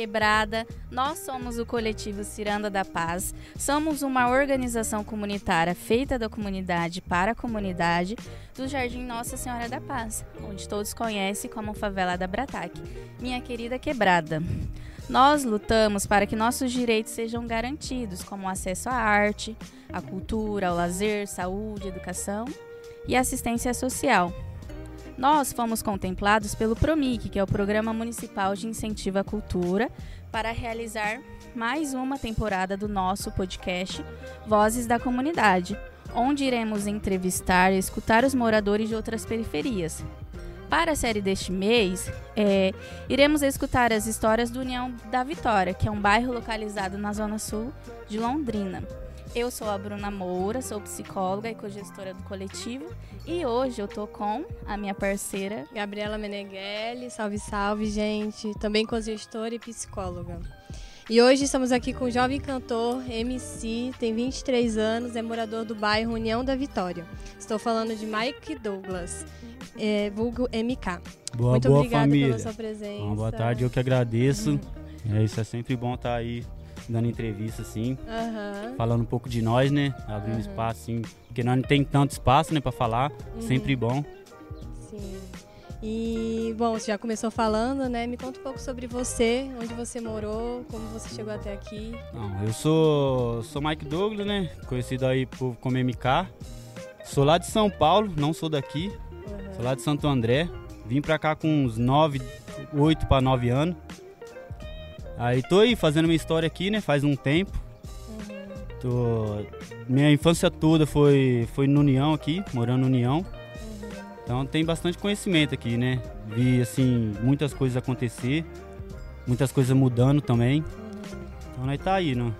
Quebrada. Nós somos o coletivo Ciranda da Paz. Somos uma organização comunitária feita da comunidade para a comunidade do Jardim Nossa Senhora da Paz, onde todos conhecem como Favela da Brataque. Minha querida Quebrada. Nós lutamos para que nossos direitos sejam garantidos, como acesso à arte, à cultura, ao lazer, saúde, educação e assistência social. Nós fomos contemplados pelo PROMIC, que é o Programa Municipal de Incentivo à Cultura, para realizar mais uma temporada do nosso podcast Vozes da Comunidade, onde iremos entrevistar e escutar os moradores de outras periferias. Para a série deste mês, é, iremos escutar as histórias do União da Vitória, que é um bairro localizado na zona sul de Londrina. Eu sou a Bruna Moura, sou psicóloga e cogestora do coletivo e hoje eu tô com a minha parceira Gabriela Meneghelli. Salve, salve, gente. Também cogestora e psicóloga. E hoje estamos aqui com um jovem cantor, MC, tem 23 anos, é morador do bairro União da Vitória. Estou falando de Mike Douglas, é, vulgo MK. Boa, Muito boa obrigada família. pela sua presença. Uma boa tarde, eu que agradeço. É, isso é sempre bom estar aí dando entrevista, assim, Aham. falando um pouco de nós, né? Abrindo Aham. espaço, assim, porque nós não tem tanto espaço, né, pra falar. Uhum. Sempre bom. Sim. E, bom, você já começou falando, né? Me conta um pouco sobre você, onde você morou, como você chegou até aqui. Não, eu sou, sou Mike Douglas, né? Conhecido aí por, como MK. Sou lá de São Paulo, não sou daqui. Aham. Sou lá de Santo André. Vim pra cá com uns 9, 8 para 9 anos. Aí tô aí fazendo minha história aqui, né? Faz um tempo. Uhum. Tô... Minha infância toda foi, foi no União aqui, morando no União. Uhum. Então tem bastante conhecimento aqui, né? Vi, assim, muitas coisas acontecer, muitas coisas mudando também. Uhum. Então nós tá aí no,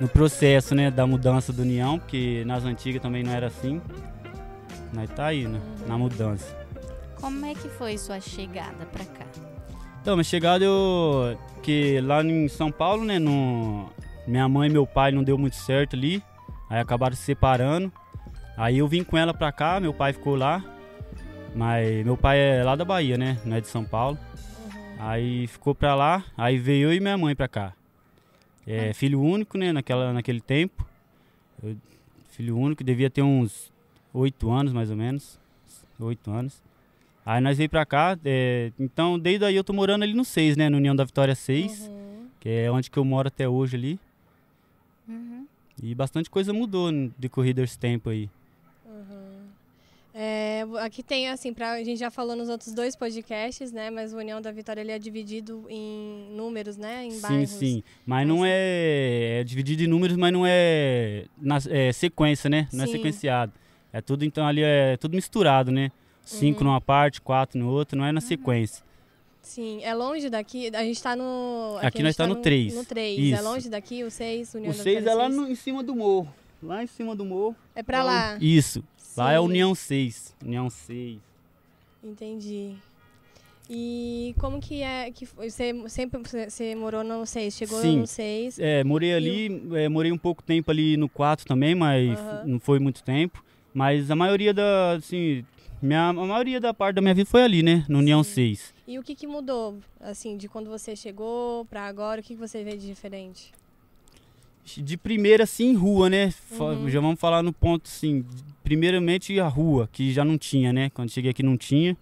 no processo, né, da mudança do União, porque nas antigas também não era assim. Nós tá aí, né, na mudança. Como é que foi sua chegada pra cá? Então, minha chegada eu. que lá em São Paulo, né? No, minha mãe e meu pai não deu muito certo ali. Aí acabaram se separando. Aí eu vim com ela pra cá, meu pai ficou lá. Mas meu pai é lá da Bahia, né? Não é de São Paulo. Uhum. Aí ficou pra lá, aí veio eu e minha mãe pra cá. É filho único, né? Naquela, naquele tempo. Eu- filho único, devia ter uns oito anos mais ou menos. Oito anos. Aí nós veio pra cá, é, então desde aí eu tô morando ali no 6, né? No União da Vitória 6, Uhum. que é onde que eu moro até hoje ali. Uhum. E bastante coisa mudou no decorrer desse tempo aí. Uhum. É, aqui tem, assim, pra, a gente já falou nos outros dois podcasts, né? Mas o União da Vitória ele é dividido em números, né? Em sim, bairros. sim. Mas não Mas- é, é dividido em números, mas não é, na, é sequência, né? Não é Sim. sequenciado. É tudo, então, ali é tudo misturado, né? Cinco Uhum. numa parte, quatro no outro, não é na sequência. Sim, é longe daqui. A gente tá no. Aqui a nós gente tá no três. No 3. É longe daqui, o 6, União O da 6 Vitória é lá no- em cima do morro. Lá em cima do morro. É pra lá. Isso. Lá é a Sim, União 6. União 6. Entendi. E como que é que foi? Você sempre você morou no 6, chegou Sim. no 6. É, morei ali, é, morei um pouco tempo ali no 4 também, mas não foi muito tempo. Mas a maioria da, assim, minha, a maioria da parte da minha vida foi ali, né? No União Sim. 6. E o que que mudou, assim, de quando você chegou pra agora? O que que você vê de diferente? De primeira, assim, rua, né? Uhum. Já vamos falar no ponto, assim, primeiramente a rua, que já não tinha, né? Quando cheguei aqui não tinha.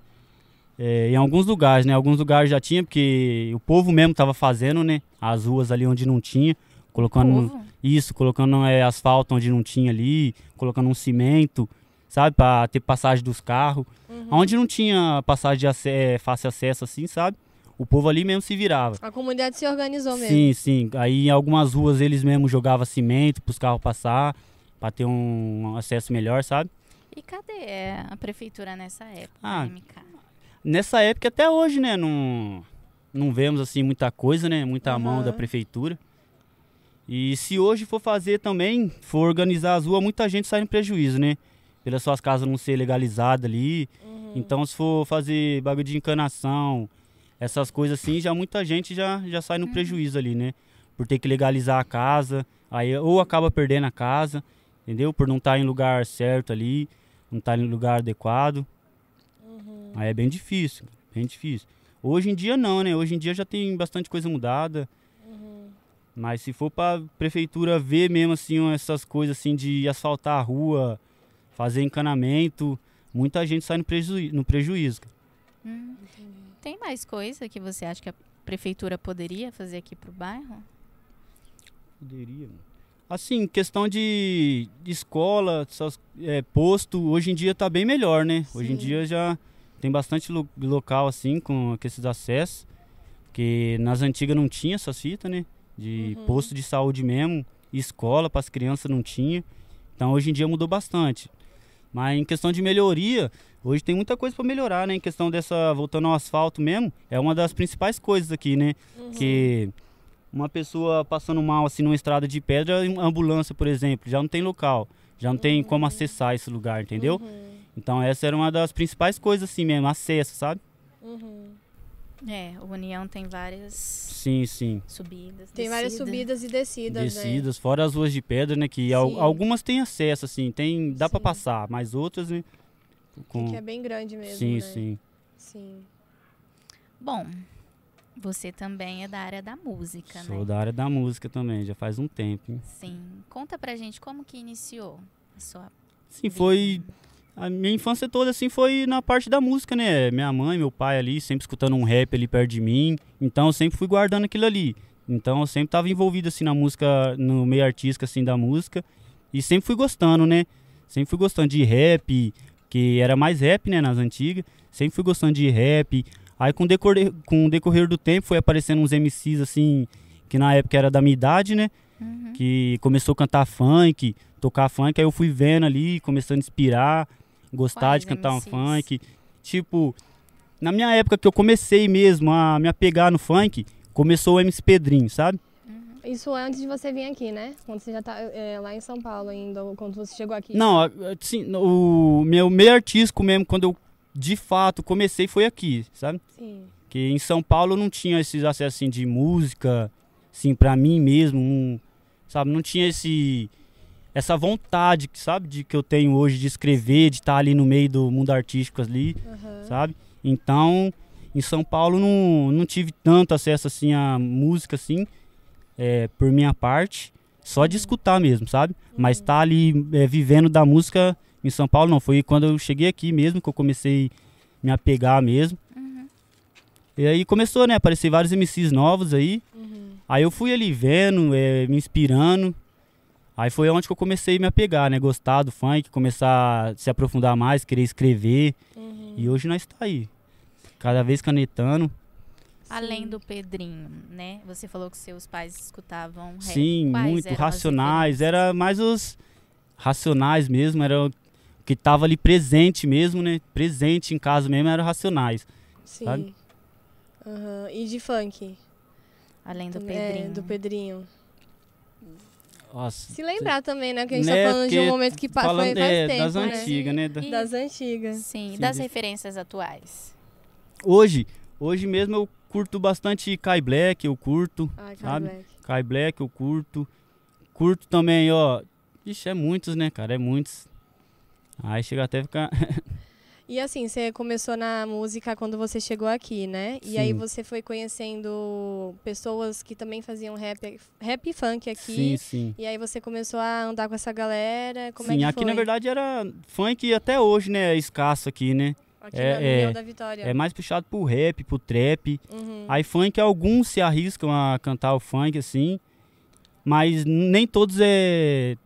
É, em alguns lugares, né? Alguns lugares já tinha, porque o povo mesmo tava fazendo, né? As ruas ali onde não tinha, colocando isso, colocando é, asfalto onde não tinha ali, colocando um cimento, sabe? Pra ter passagem dos carros. Uhum. Onde não tinha passagem de ace- é, fácil acesso assim, sabe? O povo ali mesmo se virava. A comunidade se organizou mesmo. Sim, sim. Aí em algumas ruas eles mesmo jogavam cimento pros carros passar, pra ter um acesso melhor, sabe? E cadê é, a prefeitura nessa época, Ah, MK? Nessa época até hoje, né, não, não vemos assim muita coisa, né, muita mão Aham. da prefeitura. E se hoje for fazer também, for organizar as ruas, muita gente sai no prejuízo, né? Pelas suas casas não ser legalizada ali. Uhum. Então, se for fazer bagulho de encanação, essas coisas assim, já muita gente já, já sai no Uhum. prejuízo ali, né? Por ter que legalizar a casa, aí ou acaba perdendo a casa, entendeu? Por não estar em lugar certo ali, não estar em lugar adequado. Uhum. Aí é bem difícil, bem difícil. Hoje em dia não, né? Hoje em dia já tem bastante coisa mudada. Uhum. Mas se for pra prefeitura ver mesmo assim essas coisas assim de asfaltar a rua, fazer encanamento, muita gente sai no, prejuí no prejuízo. Hum. Tem mais coisa que você acha que a prefeitura poderia fazer aqui pro bairro? Poderia. Assim, questão de, de escola, essas, é, posto, hoje em dia tá bem melhor, né? Hoje em Sim. dia já tem bastante lo- local assim com, com esses acessos. Porque nas antigas não tinha essas fitas, né? De Uhum. posto de saúde mesmo, escola para as crianças não tinha. Então hoje em dia mudou bastante. Mas em questão de melhoria, hoje tem muita coisa para melhorar, né? Em questão dessa, voltando ao asfalto mesmo, é uma das principais coisas aqui, né? Uhum. Que uma pessoa passando mal assim numa estrada de pedra, uma ambulância, por exemplo, já não tem local, já não tem como acessar esse lugar, entendeu? Uhum. Então essa era uma das principais coisas assim mesmo, acesso, sabe? Uhum. É, o União tem várias Sim, sim. subidas. Tem várias descidas. subidas e descidas, né? Descidas, fora as ruas de pedra, né? Que al- algumas têm acesso, assim, tem, dá pra Sim. passar, mas outras, né? Com... Que é bem grande mesmo, sim, né? sim. Sim. Bom, você também é da área da música, Sou né? da área da música também, já faz um tempo. hein? Sim. Conta pra gente como que iniciou a sua Sim, foi. A minha infância toda, assim, foi na parte da música, né? Minha mãe, meu pai ali, sempre escutando um rap ali perto de mim. Então eu sempre fui guardando aquilo ali. Então eu sempre tava envolvido, assim, na música, no meio artístico, assim, da música. E sempre fui gostando, né? Sempre fui gostando de rap, que era mais rap, né, nas antigas. Sempre fui gostando de rap. Aí com o decorrer, com o decorrer do tempo foi aparecendo uns MCs, assim, que na época era da minha idade, né? Uhum. que começou a cantar funk, tocar funk, aí eu fui vendo ali, começando a inspirar, gostar Quais de cantar um MCs? funk. Tipo, na minha época que eu comecei mesmo a me apegar no funk, começou o MC Pedrinho, sabe? Isso antes de você vir aqui, né? Quando você já tá é, lá em São Paulo ainda, ou quando você chegou aqui. Não, assim, o meu meio artístico mesmo, quando eu de fato comecei, foi aqui, sabe? Sim. Que em São Paulo não tinha esses acessos assim, de música, assim, pra mim mesmo, um, sabe? Não tinha esse essa vontade, sabe, de que eu tenho hoje de escrever, de estar ali no meio do mundo artístico ali, Aham. sabe? Então, em São Paulo não, não tive tanto acesso assim à música assim, é, por minha parte, só de escutar mesmo, sabe? Mas tá ali é, vivendo da música em São Paulo não, foi quando eu cheguei aqui mesmo que eu comecei a me apegar mesmo. Uhum. E aí começou, né, a aparecer vários MCs novos aí. Uhum. Aí eu fui ali vendo, é, me inspirando. Aí foi onde que eu comecei a me apegar, né? Gostar do funk, começar a se aprofundar mais, querer escrever. Uhum. E hoje nós tá aí. Cada vez canetando. Além do Pedrinho, né? Você falou que seus pais escutavam rap. Sim, Quais muito. Racionais. Era mais os racionais mesmo. Era o que tava ali presente mesmo, né? Presente em casa mesmo era racionais. Sim. sabe? Aham. E de funk? Além do Também- Pedrinho. É, do Pedrinho. Nossa. Se lembrar também, né? Que a gente Né, tá falando de um momento que pa- foi Falando faz é, tempo, das né? antigas, né? Da- Das antigas. Sim, Sim, das de- referências atuais. Hoje, hoje mesmo eu curto bastante Kai Black, eu curto. Cara, Sabe? Black. Kai Black eu curto. Curto também, ó. Ixi, é muitos, né, cara? É muitos. Aí chega até a ficar. E assim, você começou na música quando você chegou aqui, né? E aí Sim. você foi conhecendo pessoas que também faziam rap, rap e funk aqui. Sim, sim. E aí você começou a andar com essa galera. Como sim, é aqui na verdade era funk até hoje, né? É escasso aqui, né? Aqui é- na é- União da Vitória. É mais puxado pro rap, pro trap. Uhum. Aí funk alguns se arriscam a cantar o funk assim, mas nem todos é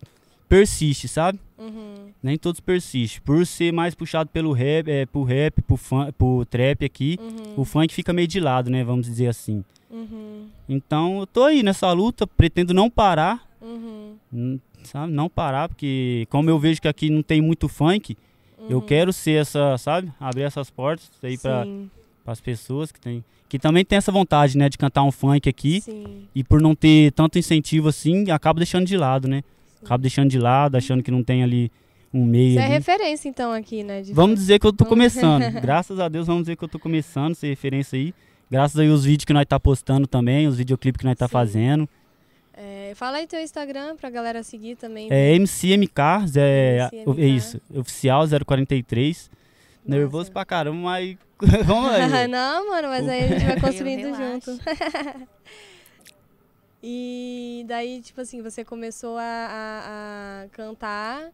persiste, sabe? Uhum. Nem todos persistem. Por ser mais puxado pelo rap, é, pro rap, pro, fun, pro trap aqui, Uhum. o funk fica meio de lado, né? Vamos dizer assim. Uhum. Então eu tô aí nessa luta, pretendo não parar, Uhum. hum, sabe? Não parar, porque como eu vejo que aqui não tem muito funk, eu Uhum. quero ser essa, sabe? Abrir essas portas aí para as pessoas que tem, que também tem essa vontade, né, de cantar um funk aqui sim. e por não ter tanto incentivo assim, acaba deixando de lado, né? Acaba deixando de lado, achando que não tem ali um meio Você é referência, então, aqui, né? de Vamos dizer que eu tô começando. Graças a Deus, vamos dizer que eu tô começando, ser referência aí. Graças aí os vídeos que nós tá postando também, os videoclipes que nós tá Sim. fazendo. É, fala aí teu Instagram pra galera seguir também. É MCMK, é, MCMK. é isso, oficial 043. Nervoso Nossa. pra caramba, mas vamos aí. Não, mano, mas aí a gente vai construindo junto. E daí, tipo assim, você começou a, a- a cantar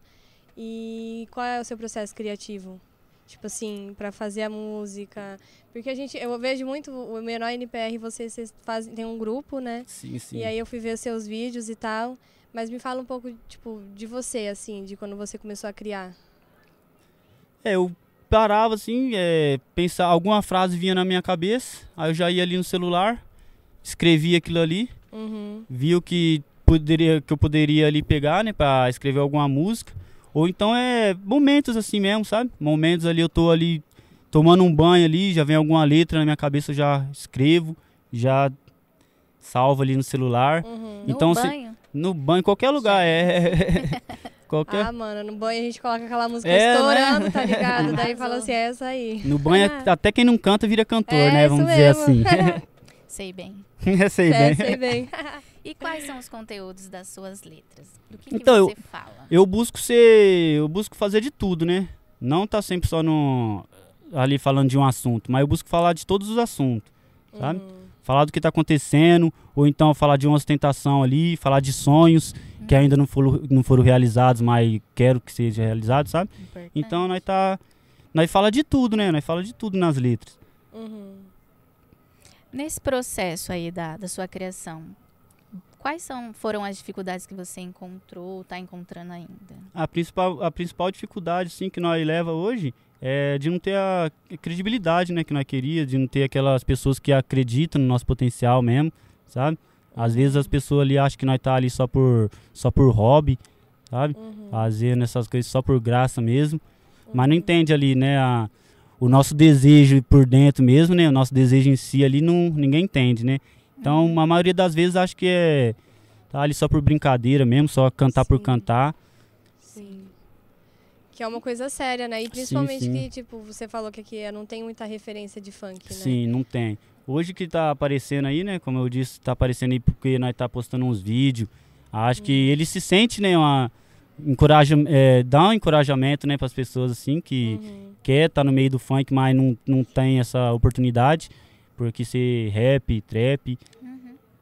e qual é o seu processo criativo? Tipo assim, pra fazer a música. Porque a gente, eu vejo muito o Menor NPR, vocês, vocês fazem, tem um grupo, né? Sim, sim. E aí eu fui ver seus vídeos e tal. Mas me fala um pouco, tipo, de você, assim, de quando você começou a criar. É, eu parava assim, é, pensar, alguma frase vinha na minha cabeça, aí eu já ia ali no celular, escrevia aquilo ali, Uhum. o que poderia que eu poderia ali pegar, né, para escrever alguma música, ou então é momentos assim mesmo, sabe? Momentos ali eu tô ali tomando um banho ali, já vem alguma letra na minha cabeça, eu já escrevo, já salvo ali no celular. Uhum. No Então, se- banho. No banho, em qualquer lugar, é. qualquer. Ah, mano, no banho a gente coloca aquela música É, estourando, né? tá ligado? Daí fala assim, é essa aí. No banho, até quem não canta vira cantor, É, né? isso Vamos dizer mesmo. assim. Sei bem. Sei É, bem. sei bem. E quais são os conteúdos das suas letras? Do que, que Então, você fala? Eu busco ser. Eu busco fazer de tudo, né? Não tá sempre só no. ali falando de um assunto, mas eu busco falar de todos os assuntos. Sabe? Uhum. Falar do que tá acontecendo, ou então falar de uma ostentação ali, falar de sonhos que ainda não foram, não foram realizados, mas quero que seja realizado, sabe? Importante. Então nós tá. Nós fala de tudo, né? Nós fala de tudo nas letras. Uhum. Nesse processo aí da, da sua criação, quais são, foram as dificuldades que você encontrou, está encontrando ainda? A principal, a principal dificuldade sim, que nós leva hoje é de não ter a credibilidade né, que nós queria, de não ter aquelas pessoas que acreditam no nosso potencial mesmo, sabe? Às vezes as pessoas ali acham que nós tá ali só por, só por hobby, sabe? Uhum. Fazendo essas coisas só por graça mesmo. Mas não entende ali, né, a, o nosso desejo por dentro mesmo, né? O nosso desejo em si ali não, ninguém entende, né? Então, a maioria das vezes acho que é tá ali só por brincadeira mesmo, só cantar por Sim. cantar. Sim. Que é uma coisa séria, né? E principalmente sim. que, tipo, você falou que aqui não tem muita referência de funk, né? Sim, não tem. Hoje que tá aparecendo aí, né? Como eu disse, tá aparecendo aí porque nós tá postando uns vídeos. Acho que Uhum. ele se sente, né? Uma, encoraja, é, dá um encorajamento, né, para as pessoas assim que Uhum. quer estar no meio do funk, mas não, não tem essa oportunidade, porque ser rap, trap. Uhum.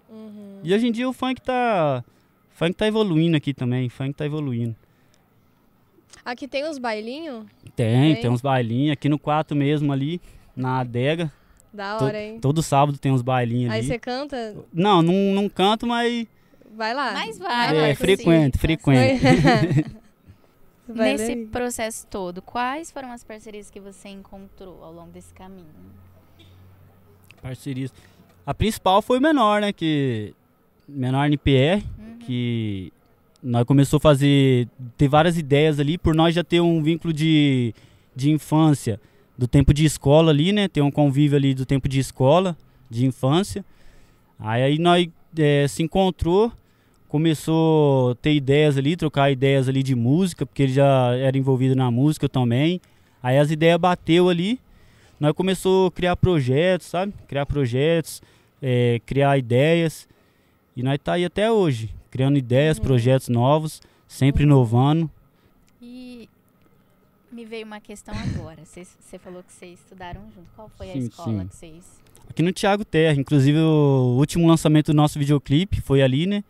Uhum. E hoje em dia o funk tá, funk tá evoluindo aqui também, funk tá evoluindo. Aqui tem uns bailinhos? Tem, Tem? tem uns bailinhos aqui no quarto mesmo ali, na adega. Da hora, hein? Todo sábado tem uns bailinhos Aí ali. você canta, Não, não, não canto, mas vai lá. Mas vai, é vai, frequente, sim. frequente. Nesse processo todo, quais foram as parcerias que você encontrou ao longo desse caminho? Parcerias. A principal foi o menor, né? Que. Menor NPR, Uhum. que nós começou a fazer. ter várias ideias ali, por nós já ter um vínculo de, de infância, do tempo de escola ali, né? Ter um convívio ali do tempo de escola, de infância. Aí, aí nós eh, se encontrou, começou a ter ideias ali, trocar ideias ali de música, porque ele já era envolvido na música também. Aí as ideias bateu ali, nós começou a criar projetos, sabe? Criar projetos, eh, criar ideias. E nós tá aí até hoje, criando ideias, Uhum. projetos novos, sempre inovando. E me veio uma questão agora. Você falou que vocês estudaram junto. Qual foi a Sim, escola sim. que vocês. Aqui no Thiago Terra, inclusive o último lançamento do nosso videoclipe foi ali, né?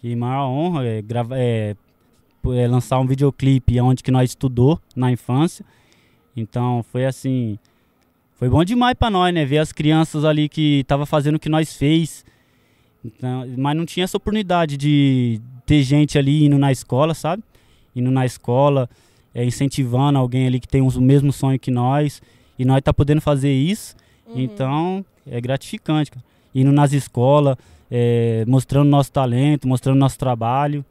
Que maior honra é, grava, é, é lançar um videoclipe onde que nós estudou na infância. Então foi assim, foi bom demais pra nós, né? Ver as crianças ali que tava fazendo o que nós fez. Então, mas não tinha essa oportunidade de ter gente ali indo na escola, sabe? Indo na escola, é, incentivando alguém ali que tem os- o mesmo sonho que nós. E nós tá podendo fazer isso. Uhum. Então, é gratificante, cara. Indo nas escolas, é, mostrando nosso talento, mostrando nosso trabalho,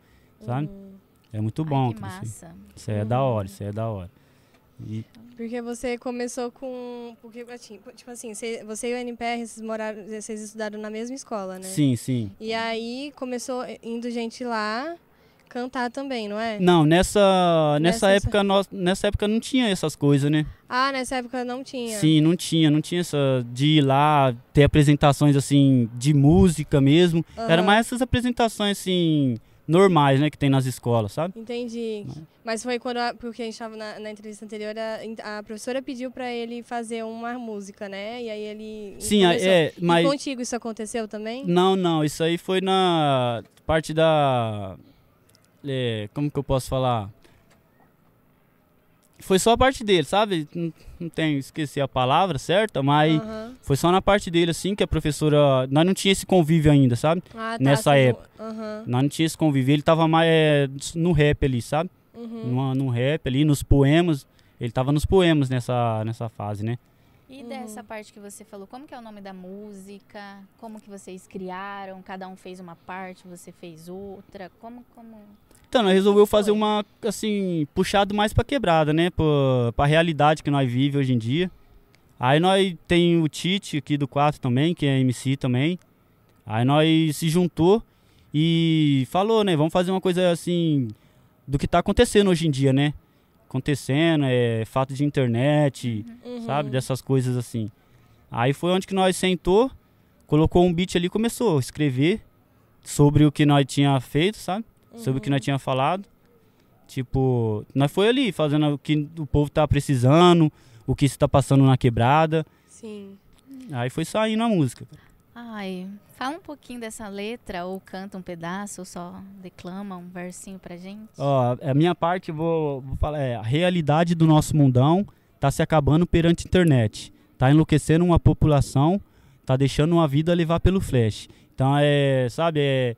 sabe? Uhum. É muito Ai, bom. que isso, aí. massa. Isso aí é da hora, isso aí é da hora. E, Porque você começou com. Porque, assim, tipo assim, você, você e o NPR, vocês, moraram, vocês estudaram na mesma escola, né? Sim, sim. E aí começou indo gente lá. Cantar também, não é? Não, nessa, nessa, Nessa- época nós, nessa época não tinha essas coisas, né? Ah, nessa época não tinha. Sim, não tinha, não tinha essa de ir lá ter apresentações assim de música mesmo. Era Aham. mais essas apresentações assim normais, né, que tem nas escolas, sabe? Entendi. Mas foi quando, a, porque a gente estava na, na entrevista anterior, a, a professora pediu para ele fazer uma música, né? E aí ele Sim, começou. é, E mas contigo isso aconteceu também? não, não, isso aí foi na parte da é, como que eu posso falar? Foi só a parte dele, sabe? Não, não tenho, esqueci a palavra certa, mas Aham. foi só na parte dele assim que a professora, nós não tinha esse convívio ainda, sabe? Ah, tá, nessa não- época. Aham. Nós não tinha esse convívio, ele tava mais é, no rap ali, sabe? Uhum. no, no rap ali, nos poemas. Ele tava nos poemas nessa, nessa fase, né? E Uhum. dessa parte que você falou, como que é o nome da música? Como que vocês criaram? Cada um fez uma parte, você fez outra? Como, como... Então, nós resolveu fazer uma, assim, puxado mais pra quebrada, né? Pra, pra realidade que nós vive hoje em dia. Aí nós tem o Tite aqui do 4 também, que é MC também. Aí nós se juntou e falou, né? Vamos fazer uma coisa assim do que tá acontecendo hoje em dia, né? Acontecendo, é fato de internet, Uhum. sabe? Dessas coisas assim. Aí foi onde que nós sentou, colocou um beat ali e começou a escrever sobre o que nós tinha feito, sabe? Sobre o que Uhum. nós tinha falado. Tipo, nós foi ali fazendo o que o povo tá precisando, o que está passando na quebrada. Sim. Aí foi saindo a música. Ai, fala um pouquinho dessa letra, ou canta um pedaço, ou só declama um versinho pra gente. Ó, a minha parte, vou, vou falar, é, a realidade do nosso mundão tá se acabando perante a internet. Tá enlouquecendo uma população, tá deixando uma vida levar pelo flash. Então é, sabe, é.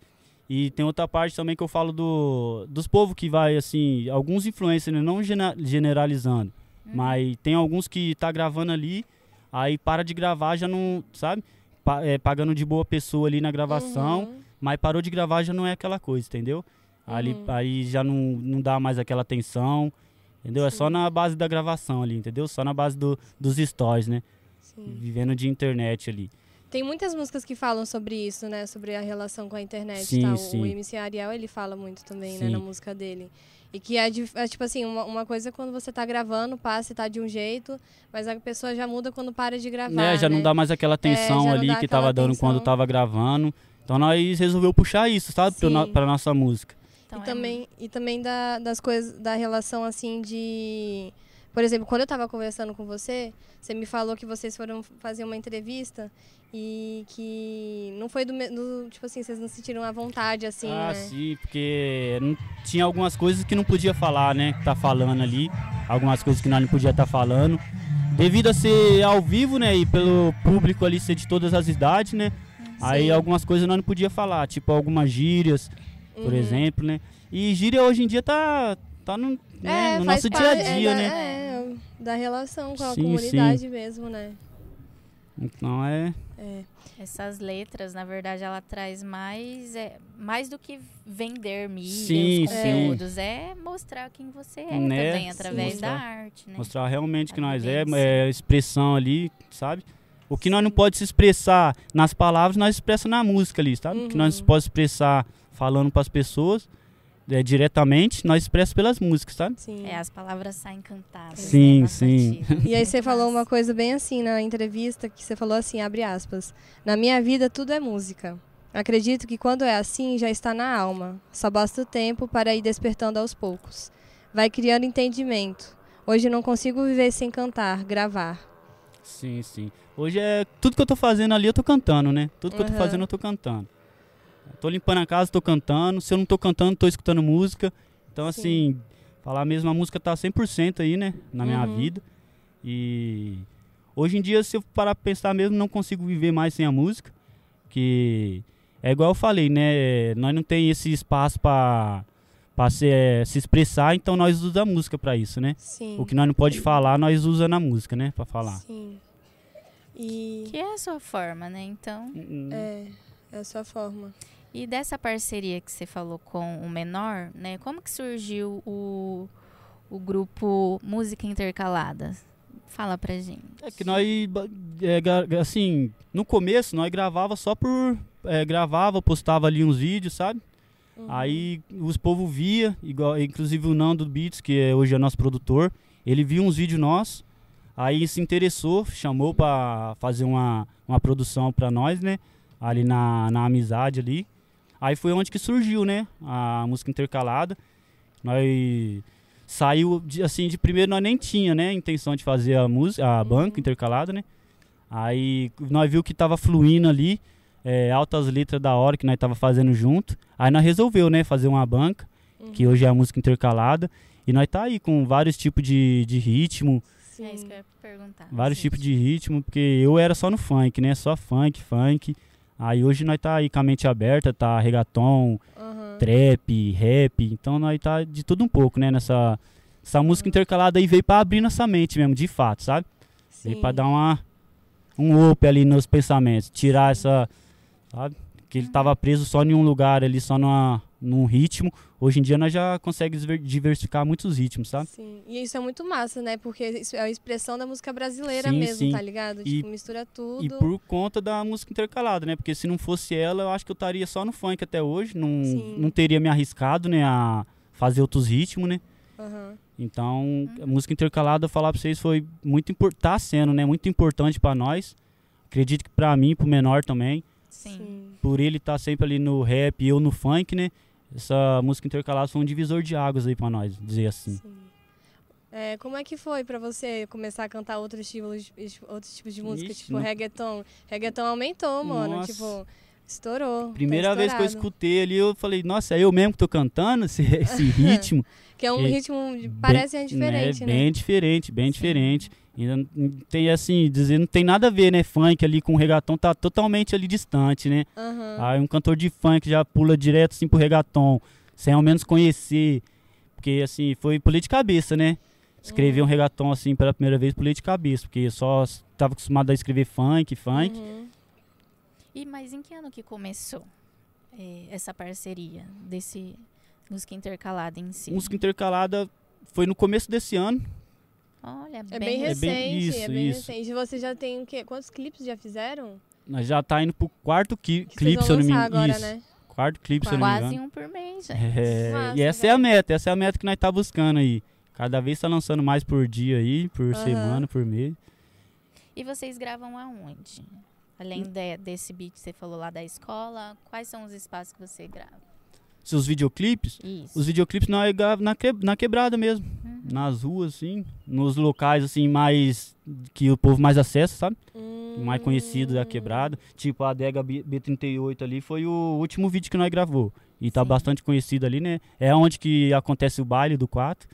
E tem outra parte também que eu falo do, dos povos que vai, assim, alguns influencers, né, não generalizando, Uhum. mas tem alguns que tá gravando ali, aí para de gravar, já não, sabe? Pa- é, pagando de boa pessoa ali na gravação, Uhum. mas parou de gravar já não é aquela coisa, entendeu? Ali, Uhum. aí já não, não dá mais aquela atenção, entendeu? É só Sim. na base da gravação ali, entendeu? Só na base do, dos stories, né? Sim. Vivendo de internet ali. Tem muitas músicas que falam sobre isso, né? Sobre a relação com a internet Sim, e tal. sim. O MC Ariel, ele fala muito também, né? Sim. Na música dele. E que é, é, tipo assim, uma, uma coisa é quando você tá gravando, passa e tá de um jeito, mas a pessoa já muda quando para de gravar, né? Já não né? dá mais aquela atenção já não ali que tava dando quando tava gravando. Então nós resolveu puxar isso, sabe? Pra, pra nossa música. Então, e é também, e também da, das coisas, da relação assim de. Por exemplo, quando eu tava conversando com você, você me falou que vocês foram fazer uma entrevista e que não foi do, do tipo assim, vocês não sentiram à vontade assim, ah, né? sim, porque não- tinha algumas coisas que não podia falar, né? Que tá falando ali. Algumas coisas que nós não podia estar falando. Devido a ser ao vivo, né? E pelo público ali ser de todas as idades, né? Aí Sim. algumas coisas nós não podia falar, tipo algumas gírias, por Uhum. exemplo, né? E gíria hoje em dia tá, tá no, né, no faz nosso dia a parte- é dia, da, né? É, da relação com a Sim, comunidade mesmo, né? Então é. É. Essas letras, na verdade, ela traz mais, é, mais do que vender mídia, Sim, os sim. conteúdos. É mostrar quem você é Né? também, através Sim. da Mostrar- arte, né? Mostrar realmente A que nós é, é expressão ali, sabe? O que nós não pode se expressar nas palavras, nós expressa na música ali, sabe? O que nós Uhum. pode expressar falando para as pessoas é, diretamente, nós expressa pelas músicas, sabe? Sim. É, as palavras saem cantadas. Sim, né, sim. E aí você falou uma coisa bem assim na entrevista, que você falou assim, abre aspas. Na minha vida tudo é música. Acredito que quando é assim, já está na alma. Só basta o tempo para ir despertando aos poucos. Vai criando entendimento. Hoje não consigo viver sem cantar, gravar. Sim, sim. Hoje é tudo que eu tô fazendo ali, eu tô cantando, né? Tudo que eu tô Aham. fazendo, eu tô cantando. Tô limpando a casa, tô cantando. Se eu não tô cantando, tô escutando música. Então, Sim. assim, falar mesmo, a música tá 100% aí, né? Na minha Uhum. vida. E hoje em dia, se eu parar pra pensar mesmo, não consigo viver mais sem a música. Que é igual eu falei, né? Nós não tem esse espaço pra, pra se, eh, se expressar, então nós usamos a música pra isso, né? Sim. O que nós não pode falar, nós usamos na música, né? Pra falar. Sim. E Que é a sua forma, né? Então, é, é a sua forma. E dessa parceria que você falou com o Menor, né? Como que surgiu o, o grupo Música Intercalada? Fala pra gente. É que nós, é, assim, no começo nós gravava só por. é, gravava, postava ali uns vídeos, sabe? Uhum. Aí os povo via, igual, inclusive o Nando Beats, que é, hoje é nosso produtor, ele viu uns vídeos nossos, aí se interessou, chamou pra fazer uma, uma produção pra nós, né? Ali na, na amizade ali. Aí foi onde que surgiu, né? A música intercalada. Nós saiu de, assim, de primeiro nós nem tinha, né, a intenção de fazer a música, a banca intercalada, né? Aí nós viu que tava fluindo ali, é, altas letras da hora que nós tava fazendo junto. Aí nós resolveu, né, fazer uma banca, que Uhum. hoje é a música intercalada. E nós tá aí com vários tipos de, de ritmo, Sim. É isso que eu ia perguntar. vários tipos de ritmo, porque eu era só no funk, né? Só funk, funk. Aí hoje nós tá aí com a mente aberta, tá reggaeton, Aham. trap, rap. Então nós tá de tudo um pouco, né? Nessa essa música intercalada aí veio pra abrir nossa mente mesmo, de fato, sabe? Veio Sim. pra dar uma um up ali nos pensamentos, tirar essa, sabe? Que ele tava preso só em um lugar ali, só numa, num ritmo. Hoje em dia nós já conseguimos diver- diversificar muitos ritmos, sabe? Sim. E isso é muito massa, né? Porque isso é a expressão da música brasileira Sim, mesmo, sim. tá ligado? E- Tipo, mistura tudo. E por conta da música intercalada, né? Porque se não fosse ela, eu acho que eu estaria só no funk até hoje. Não, Sim. não teria me arriscado, né? A fazer outros ritmos, né? Aham. Então, a música intercalada, eu falar pra vocês, foi muito importante, tá sendo, né? Muito importante pra nós. Acredito que pra mim, pro menor também. Sim. Por ele estar sempre ali no rap e eu no funk, né? Essa música intercalada foi um divisor de águas aí pra nós, dizer assim. Sim. É, como é que foi pra você começar a cantar outros tipos, outros tipos de música, Ixi, tipo não- reggaeton? Reggaeton aumentou, mano. Nossa. Tipo, estourou. tá Primeira vez que eu escutei ali, eu falei, nossa, é eu mesmo que tô cantando esse, esse ritmo. Que é um E- ritmo, parece Bem- diferente, né? né? Bem diferente, bem Sim. diferente. Ainda não tem assim, dizer, não tem nada a ver, né? Funk ali com reggaeton tá totalmente ali distante, né? Aham. Aí um cantor de funk já pula direto assim pro reggaeton, sem ao menos conhecer. Porque assim, foi pulei de cabeça, né? Escrever Uhum. um reggaeton assim pela primeira vez, pulei de cabeça, porque eu só estava acostumado a escrever funk, funk. Uhum. E mas em que ano que começou eh, essa parceria desse música intercalada em si? Música intercalada foi no começo desse ano. Olha, É bem bem, É recente, bem- isso, é bem isso. recente. E você já tem o quê? Quantos clipes já fizeram? Nós já tá indo pro quarto Que clipe, vocês se eu não me engano. né? quarto clipe, se eu não me quase engano. um por mês, gente. É, Massa, e essa é a velho. meta, essa é a meta que nós tá buscando aí. Cada vez tá lançando mais por dia aí, por Aham. semana, por mês. E vocês gravam aonde? Além de- desse beat que você falou lá da escola, quais são os espaços que você grava? Seus videoclipes, Isso. os videoclipes nós gravamos na, que- na quebrada mesmo. Uhum. Nas ruas, assim. Nos locais, assim, mais. que o povo mais acessa, sabe? O mais conhecido da quebrada. Tipo, a adega B- B38 ali foi o último vídeo que nós gravou. E tá Sim. bastante conhecido ali, né? É onde que acontece o baile do 4.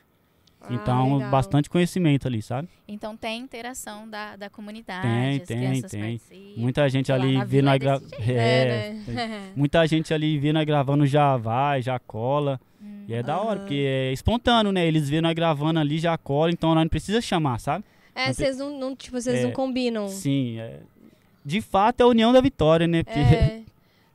Ah, então, legal. bastante conhecimento ali, sabe? Então tem interação da, da comunidade, Tem, as tem, crianças tem. participam. Muita gente Lá ali vê nós gra... É, É, né? Muita gente ali vê nós gravando já vai, já cola. Hum. E é da hora, Aham. porque é espontâneo, né? Eles vêem nós gravando ali, já cola, então nós não precisa chamar, sabe? É, vocês não, não, tipo, vocês É, não combinam. Sim, é... de fato é a união da vitória, né? Porque É. de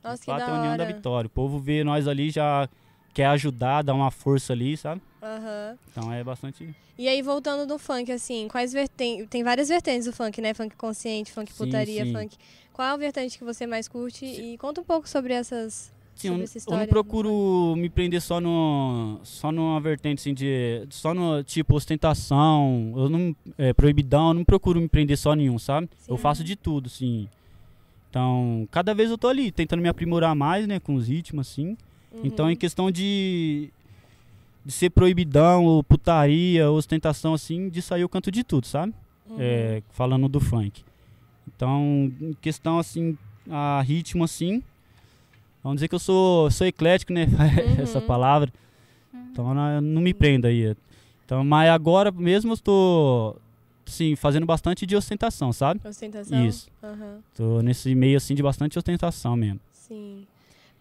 Nossa, que fato da é a união da vitória. O povo vê nós ali, já quer ajudar, dar uma força ali, sabe? Aham. Então é bastante. E aí, voltando do funk, assim, quais vertentes... Tem várias vertentes do funk, né? Funk consciente, funk Sim, putaria, sim. funk... Qual é a vertente que você mais curte? E conta um pouco sobre essas... Sim, eu, sobre não- essa eu história não do procuro me prender só no só numa vertente assim de só no tipo ostentação, eu não é, proibidão, eu não procuro me prender só nenhum, sabe? Eu Sim. faço de tudo, sim. Então, cada vez eu tô ali tentando me aprimorar mais, né, com os ritmos assim. Então, Uhum. em questão de de ser proibidão, ou putaria, ostentação assim, disso aí eu canto de tudo, sabe? Uhum. é, falando do funk. Então, em questão assim, a ritmo assim, vamos dizer que eu sou, sou eclético, né? Essa Uhum. palavra. Uhum. Então não, não me prenda aí. Então, mas agora mesmo eu estou sim, fazendo bastante de ostentação, sabe? Ostentação? Isso. Aham. Tô nesse meio assim de bastante ostentação mesmo. Sim.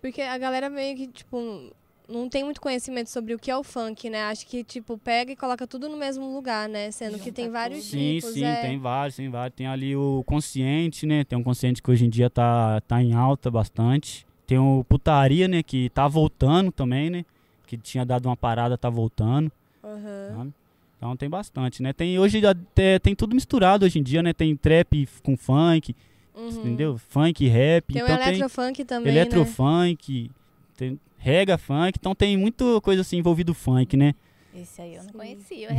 Porque a galera meio que, tipo, não tem muito conhecimento sobre o que é o funk, né? Acho que, tipo, pega e coloca tudo no mesmo lugar, né? Sendo que tem vários. Sim, tipos. sim, é. tem vários, tem vários. Tem ali o consciente, né? Tem um consciente que hoje em dia tá, tá em alta bastante. Tem o putaria, né? Que tá voltando também, né? Que tinha dado uma parada, tá voltando. Sabe? Então tem bastante, né? Tem hoje até tem tudo misturado hoje em dia, né? Tem trap com funk, Uhum. entendeu? Funk, rap, Tem o então tem eletrofunk também, né? eletrofunk, tem rega, funk, então tem muita coisa assim envolvido funk, né? Esse aí eu não conhecia.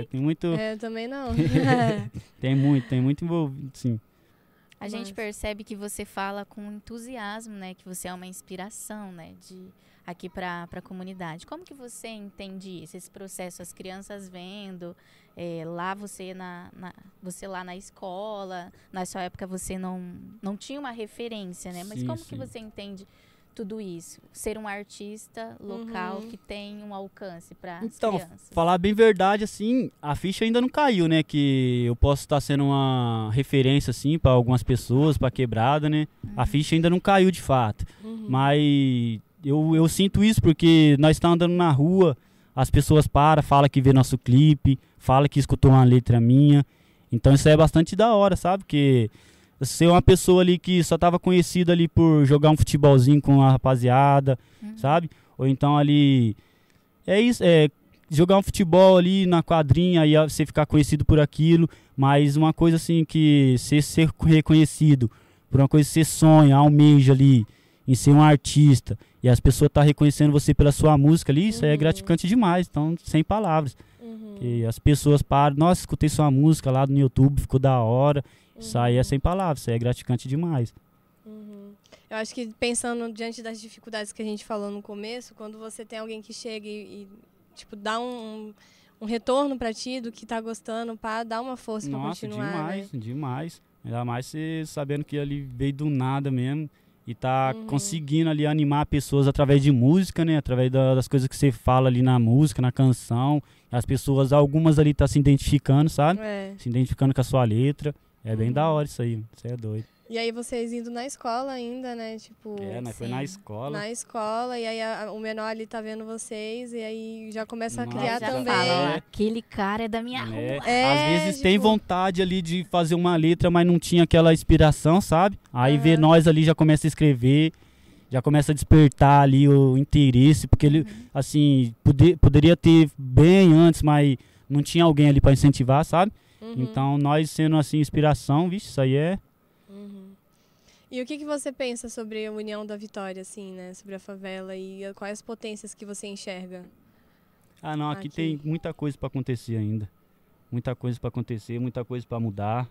É, tem muito, É, eu também não. tem muito, tem muito envolvido, sim. A gente Mas- percebe que você fala com entusiasmo, né? Que você é uma inspiração, né? De aqui para a comunidade. Como que você entende isso? Esse processo, as crianças vendo, é, lá você na, na- você lá na escola, na sua época você não, não tinha uma referência, né? Mas Sim, como que sim. você entende tudo isso? Ser um artista local Uhum. que tem um alcance para as Então, crianças. falar bem verdade, assim, a ficha ainda não caiu, né? Que eu posso estar sendo uma referência, assim, para algumas pessoas, para quebrada, né? A ficha ainda não caiu de fato. Uhum. Mas eu, eu sinto isso porque nós estamos andando na rua, as pessoas param, falam que vê nosso clipe, falam que escutou uma letra minha. Então isso aí é bastante da hora, sabe? Porque ser uma pessoa ali que só tava conhecida ali por jogar um futebolzinho com a rapaziada, Uhum. sabe? Ou então ali. É isso, é jogar um futebol ali na quadrinha e você ficar conhecido por aquilo, mas uma coisa assim que você ser reconhecido por uma coisa que você sonha, almeja ali em ser um artista e as pessoas tá reconhecendo você pela sua música ali, isso é Uhum. gratificante demais, então sem palavras. Uhum. E as pessoas param, nossa, escutei sua música lá no YouTube, ficou da hora. Isso aí é Uhum. sem palavras, isso aí é gratificante demais. Uhum. Eu acho que pensando diante das dificuldades que a gente falou no começo, quando você tem alguém que chega e, e, tipo dá um, um retorno pra ti do que tá gostando, pá, dá uma força pra Nossa, continuar, demais, né? demais. Ainda mais você sabendo que ali veio do nada mesmo e tá Uhum. conseguindo ali animar pessoas através de música, né? Através da- das coisas que você fala ali na música, na canção. As pessoas, algumas ali tá se identificando, sabe? É. Se identificando com a sua letra. É bem Uhum. da hora isso aí, você é doido. E aí vocês indo na escola ainda, né? Tipo, É, nós foi na escola. na escola, e aí a- o menor ali tá vendo vocês, e aí já começa a Nossa, criar já também. falam, É. aquele cara é da minha né? rua. É, Às vezes tem tipo- vontade ali de fazer uma letra, mas não tinha aquela inspiração, sabe? Aí vê Aham. nós ali, já começa a escrever, já começa a despertar ali o interesse, porque ele, assim, poder, poderia ter bem antes, mas não tinha alguém ali para incentivar, sabe? Uhum, Então nós sendo assim inspiração, vixe, isso aí é. uhum. E o que, que você pensa sobre a União da Vitória, assim, né? Sobre a favela e a- quais as potências que você enxerga? Ah, não, aqui, Aqui. tem muita coisa para acontecer ainda. Muita coisa para acontecer, muita coisa para mudar.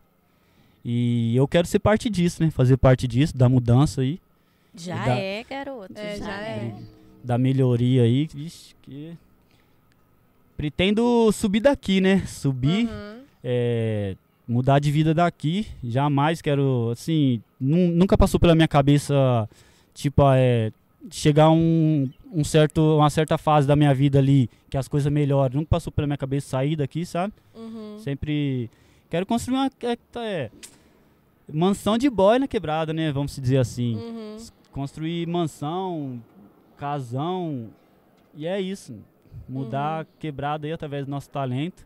E eu quero ser parte disso, né? Fazer parte disso, da mudança aí. Já Da- é, garoto. É, já, já é. é. da melhoria aí, vixe, que pretendo subir daqui, né? Subir, Uhum. É, mudar de vida daqui. Jamais quero, assim, nu- nunca passou pela minha cabeça, tipo, é, chegar um, um certo, uma certa fase da minha vida ali que as coisas melhoram. Nunca passou pela minha cabeça sair daqui, sabe? Uhum. Sempre quero construir uma é, é, mansão de boy na quebrada, né? Vamos dizer assim Uhum. construir mansão, casão, e é isso. Mudar a quebrada aí através do nosso talento.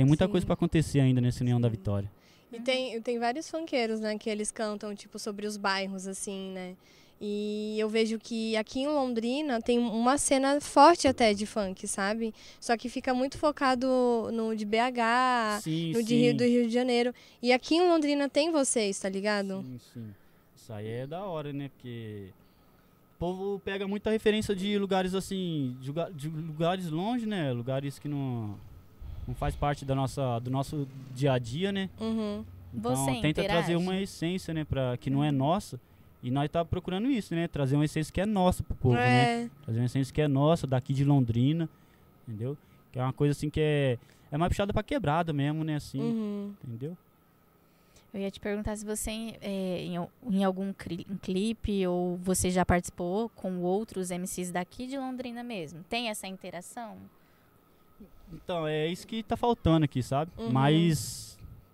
Tem muita Sim. coisa para acontecer ainda nesse União da Vitória. E tem, tem vários funkeiros, né, que eles cantam, tipo, sobre os bairros, assim, né? E eu vejo que aqui em Londrina tem uma cena forte até de funk, sabe? Só que fica muito focado no de BH, sim, no de Rio, do Rio de Janeiro. E aqui em Londrina tem vocês, tá ligado? Sim, sim. Isso aí é da hora, né? Porque o povo pega muita referência de lugares assim, de lugares longe, né? Lugares que não, não faz parte da nossa, do nosso dia a dia, né? Uhum. Então Você tenta trazer interage? uma essência, né, para que não é nossa. E nós tá procurando isso, né? Trazer uma essência que é nossa pro povo, né? é. Trazer uma essência que é nossa, daqui de Londrina, entendeu? Que é uma coisa assim que é é mais puxada pra quebrada mesmo, né, assim, Uhum. entendeu? Eu ia te perguntar se você, é, em, em algum um clipe, ou você já participou com outros MCs daqui de Londrina mesmo. Tem essa interação? Então, é isso que tá faltando aqui, sabe? Uhum. Mais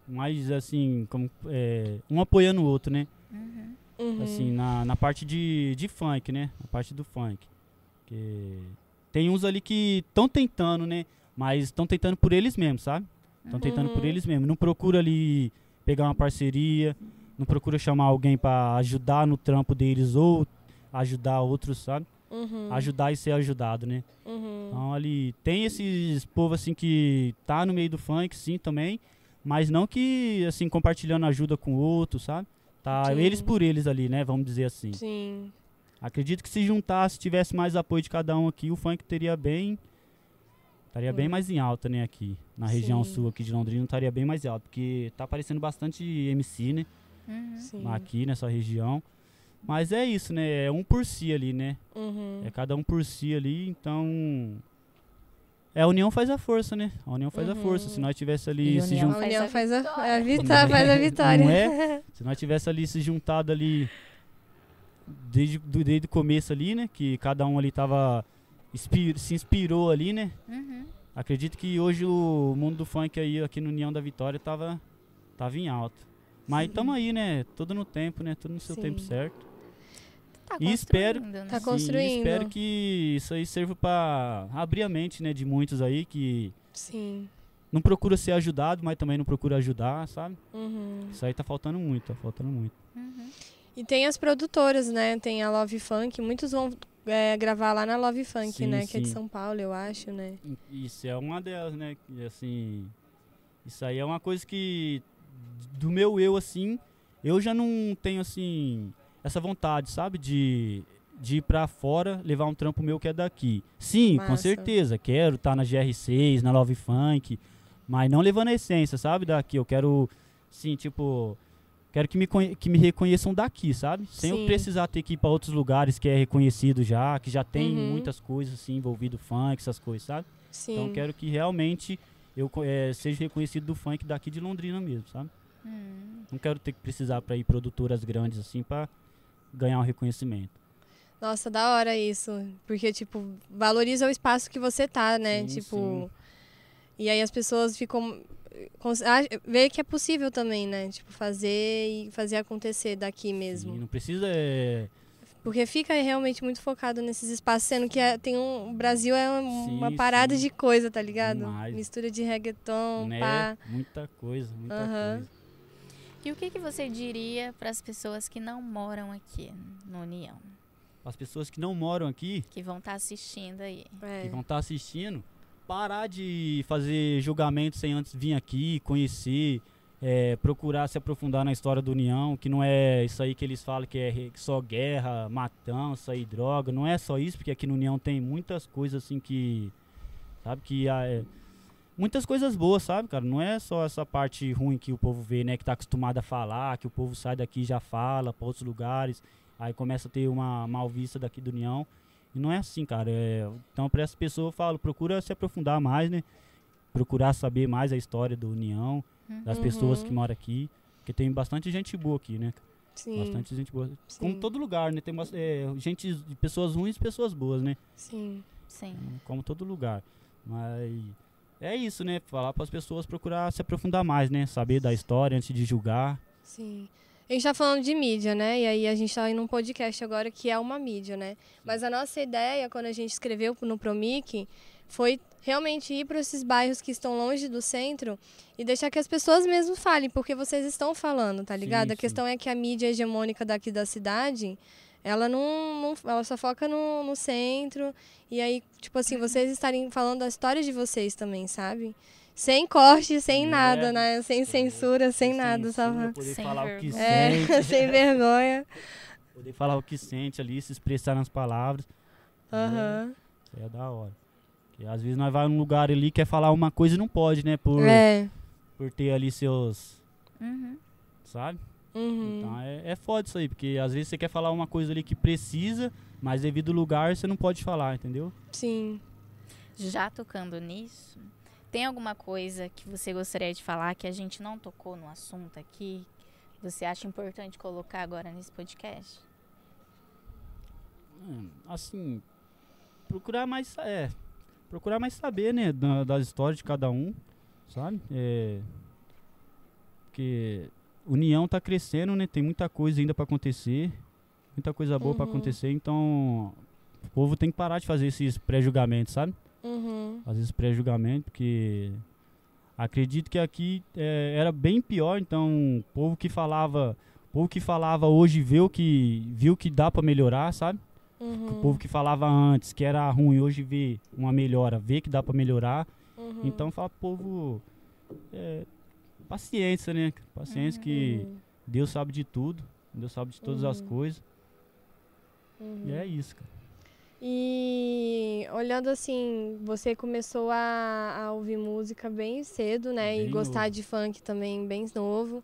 mais assim, como é, um apoiando o outro, né? Uhum. Uhum. Assim, na, na parte de, de funk, né? Na parte do funk. Que tem uns ali que estão tentando, né? Mas estão tentando por eles mesmos, sabe? Estão tentando por Uhum. eles mesmos. Não procura ali pegar uma parceria, não procura chamar alguém pra ajudar no trampo deles ou ajudar outros, sabe? Uhum. Ajudar e ser ajudado, né? Uhum. Então ali tem esses povo assim que tá no meio do funk, sim, também, mas não que assim compartilhando ajuda com outros, sabe? Tá Sim. eles por eles ali, né? Vamos dizer assim. Sim. Acredito que se juntasse, tivesse mais apoio de cada um aqui, o funk teria bem. Estaria bem Hum. mais em alta, né, aqui. Na região Sim. sul aqui de Londrina estaria bem mais em alta. Porque tá aparecendo bastante MC, né? Uhum. Sim. Aqui nessa região. Mas é isso, né? É um por si ali, né? Uhum. É cada um por si ali, então. É, a união faz a força, né? A união faz a Uhum. força. Se nós tivesse E ali se união A juntado. Faz união a faz a, vitória. a vitória, faz a vitória. Não é? Se nós tivesse ali se juntado ali desde, do, desde o começo ali, né? Que cada um ali tava. inspir- se inspirou ali, né? Uhum. Acredito que hoje o mundo do funk aí aqui no União da Vitória tava, tava em alta. Mas tamo aí, né? Tudo no tempo, né? Tudo no seu Sim. tempo certo. Tá E espero- né? Tá Sim, construindo. espero que isso aí sirva pra abrir a mente, né, de muitos aí que Sim. não procura ser ajudado, mas também não procura ajudar, sabe? Uhum. Isso aí tá faltando muito, tá faltando muito. Uhum. E tem as produtoras, né? Tem a Love Funk. Muitos vão é, gravar lá na Love Funk, Sim, né? Que é de sim. São Paulo, eu acho, né? Isso é uma delas, né? assim, isso aí é uma coisa que do meu eu assim, eu já não tenho assim essa vontade, sabe, de de ir pra fora, levar um trampo meu que é daqui. Sim, com Massa. certeza, quero estar na GR6, na Love Funk, mas não levando a essência, sabe, daqui. Eu quero sim, tipo, quero que me que me reconheçam daqui, sabe? Sem Sim. eu precisar ter que ir pra outros lugares que é reconhecido já, que já tem Uhum. muitas coisas assim envolvido funk, essas coisas, sabe? Sim. Então eu quero que realmente eu eh, seja reconhecido do funk daqui de Londrina mesmo, sabe? Hum. Não quero ter que precisar para ir produtoras grandes assim para ganhar um reconhecimento. Nossa, da hora isso. Porque, tipo, valoriza o espaço que você tá, né? Sim, tipo. sim. E aí as pessoas ficam. ah, Vê que é possível também, né? Tipo, fazer e fazer acontecer daqui mesmo. E não precisa eh, Porque fica realmente muito focado nesses espaços, sendo que é- tem um, o Brasil é um- Sim, uma parada sim. de coisa, tá ligado? Demais. Mistura de reggaeton, né? pá. Muita coisa, muita Aham. coisa. E o que, que você diria para as pessoas que não moram aqui no União? As pessoas que não moram aqui, Que vão estar assistindo aí. É. que vão estar assistindo, parar de fazer julgamento sem antes vir aqui, conhecer, eh, procurar se aprofundar na história do União, que não é isso aí que eles falam que é só guerra, matança e droga, não é só isso, porque aqui no União tem muitas coisas assim que, sabe, que ah, é, muitas coisas boas, sabe, cara, não é só essa parte ruim que o povo vê, né, que tá acostumado a falar, que o povo sai daqui e já fala para outros lugares, aí começa a ter uma mal vista daqui do União, e não é assim, cara. É, então, para essa pessoa, eu falo, procura se aprofundar mais, né? Procurar saber mais a história do União, das Uhum. pessoas que moram aqui. Porque tem bastante gente boa aqui, né? Sim. Bastante gente boa. sim, Como todo lugar, né? Tem é, gente, pessoas ruins e pessoas boas, né? Sim. Sim. Como todo lugar. Mas é isso, né? Falar para as pessoas procurar se aprofundar mais, né? Saber da história antes de julgar. Sim. A gente tá falando de mídia, né? E aí a gente tá em um podcast agora que é uma mídia, né? Mas a nossa ideia, quando a gente escreveu no Promic, foi realmente ir para esses bairros que estão longe do centro e deixar que as pessoas mesmo falem, porque vocês estão falando, tá ligado? Sim, a questão é que a mídia hegemônica daqui da cidade, ela não, não ela só foca no, no centro. E aí, tipo assim, vocês estarem falando da história de vocês também, sabe? Sem corte, sem É. nada, né? Sem censura, sem nada, censura, sabe? Poder Sem falar o que vergonha. sente. É, sem vergonha. Poder falar o que sente ali, se expressar nas palavras. Aham. Isso aí é da hora. Porque às vezes nós vai num lugar ali quer falar uma coisa e não pode, né? Por, É. por ter ali seus. Uhum. Sabe? Uhum. Então é, é foda isso aí, porque às vezes você quer falar uma coisa ali que precisa, mas devido ao lugar você não pode falar, entendeu? Sim. Já tocando nisso, tem alguma coisa que você gostaria de falar que a gente não tocou no assunto aqui? que Você acha importante colocar agora nesse podcast? Hum, Assim, procurar mais. É. Procurar mais saber, né? Da, das histórias de cada um, sabe? É. Porque União tá crescendo, né? Tem muita coisa ainda pra acontecer. Muita coisa boa Uhum. acontecer, então. O povo tem que parar de fazer esses pré-julgamentos, sabe? Uhum. Fazer esses pré-julgamentos, porque. Acredito que aqui é, era bem pior, então o povo que falava. O povo que falava hoje viu que, viu que dá pra melhorar, sabe? Uhum. O povo que falava antes que era ruim, hoje vê uma melhora, vê que dá pra melhorar. Uhum. Então fala pro povo. é, paciência, né? Paciência que Uhum. Deus sabe de tudo. Deus sabe de todas as Uhum. coisas. E é isso, cara. E olhando assim, você começou a, a ouvir música bem cedo, né? e Bem gostar novo. de funk também bem novo.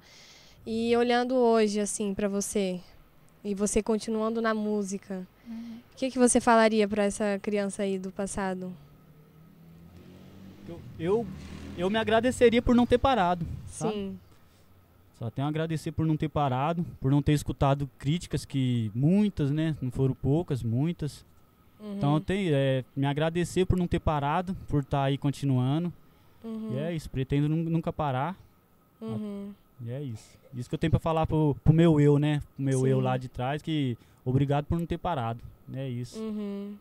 E olhando hoje, assim, pra você, e você continuando na música, Uhum. o que, que você falaria pra essa criança aí do passado? Eu, eu, eu me agradeceria por não ter parado. Sabe? Sim. Só tenho a agradecer por não ter parado, por não ter escutado críticas que muitas, né? Não foram poucas, muitas. Uhum. Então eu tenho é, me agradecer por não ter parado, por estar aí continuando. Uhum. E é isso, pretendo nu- nunca parar. Uhum. E é isso. Isso que eu tenho pra falar pro, pro meu eu, né? Pro meu eu Sim. lá de trás, que obrigado por não ter parado. É isso. Uhum.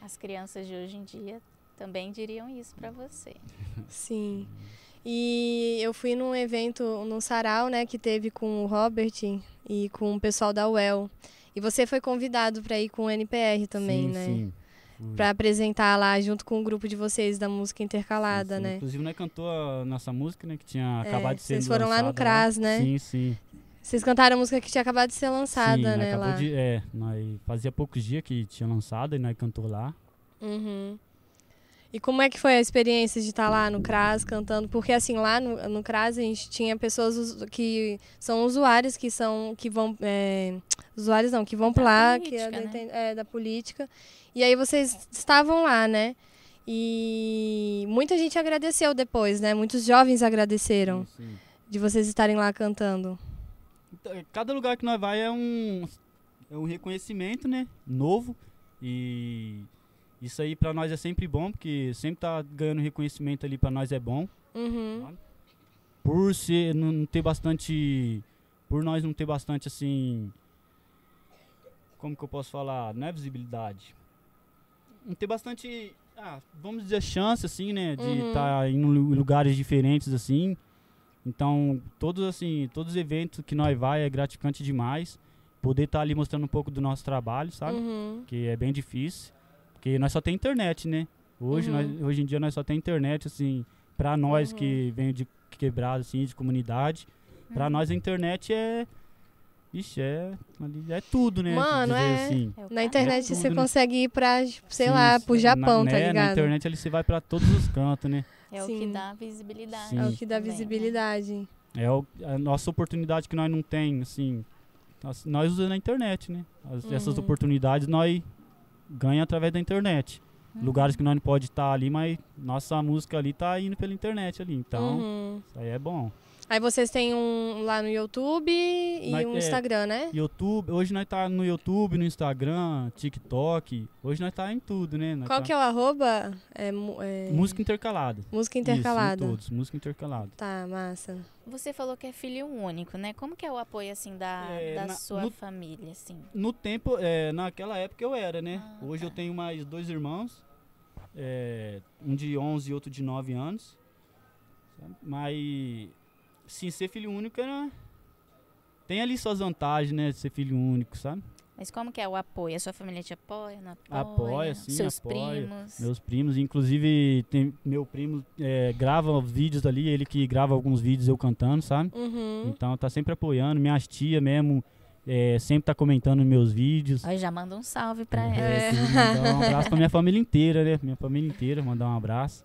As crianças de hoje em dia também diriam isso pra você. Sim. E eu fui num evento, num sarau, né, que teve com o Robert e com o pessoal da UEL. E você foi convidado para ir com o NPR também, sim, né? Sim. Pra apresentar lá junto com o grupo de vocês da música Sim, intercalada, sim. né? Inclusive, nós cantou a nossa música, né? Que tinha É, acabado de ser vocês foram lá no CRAS, né? Sim, sim. Vocês cantaram a música que tinha acabado de ser lançada, sim, né, acabou lá. de- é, nós fazia poucos dias que tinha lançado e nós cantou lá. Uhum. E como é que foi a experiência de estar lá no CRAS cantando? Porque assim, lá no, no CRAS a gente tinha pessoas que são usuários que são que vão é, usuários não, que vão Da pra lá, que é política, da, né? é, da política. E aí vocês estavam lá, né? E muita gente agradeceu depois, né? Muitos jovens agradeceram Sim, sim. de vocês estarem lá cantando. Então, cada lugar que nós vai é um, é um reconhecimento, né? Novo. E isso aí pra nós é sempre bom, porque sempre tá ganhando reconhecimento ali pra nós é bom. Uhum. Por ser, não ter bastante. Por nós não ter bastante assim. Como que eu posso falar? Não é visibilidade. Não ter bastante. Ah, vamos dizer, chance, assim, né? De Uhum. estar em lu- lugares diferentes, assim. Então, todos assim, todos os eventos que nós vai é gratificante demais. Poder estar ali mostrando um pouco do nosso trabalho, sabe? Uhum. que é bem difícil, porque nós só tem internet, né? Hoje, Uhum. nós, hoje em dia nós só tem internet, assim, pra nós Uhum. que vem de quebrado, assim, de comunidade, pra Uhum. nós a internet é, ixi, é, é tudo, né? Mano, Dizer é. assim. É o Na ca- internet tudo, você né? consegue ir pra, sei Sim, lá, pro Japão, na, tá né, ligado? Na internet ali você vai pra todos os cantos, né? É o Sim. que dá visibilidade. Sim. É o que dá né? visibilidade. É o- a nossa oportunidade que nós não tem, assim, nós, nós usamos a internet, né? As- Essas Uhum. oportunidades nós ganhamos através da internet. Uhum. Lugares que nós não pode estar ali, mas nossa música ali tá indo pela internet ali. Então, Uhum. isso aí é bom. Aí vocês têm um lá no YouTube e Nós- um é, Instagram, né? YouTube, hoje nós tá no YouTube, no Instagram, TikTok. Hoje nós tá em tudo, né? Nós Qual tá- que é o arroba? É, é, Música intercalada. Música Isso, intercalada. em todos, música intercalada. Tá, massa. Você falou que é filho único, né? Como que é o apoio, assim, da, É, da na- sua no- família, assim? No tempo, é, naquela época eu era, né? Ah, Hoje tá. eu tenho mais dois irmãos, é, um de 11 e outro de 9 anos. Mas, sim, ser filho único era... Tem ali suas vantagens, né? De ser filho único, sabe? Mas como que é o apoio? A sua família te apoia, não apoia? Apoia, sim, Seus apoia. primos? Meus primos, inclusive tem meu primo é, grava vídeos ali, ele que grava alguns vídeos eu cantando, sabe? Uhum. Então tá sempre apoiando, minhas tia mesmo é, sempre tá comentando meus vídeos. Ó, já manda um salve pra É, ela. É. mandar um abraço pra minha família inteira, né? Minha família inteira, mandar um abraço.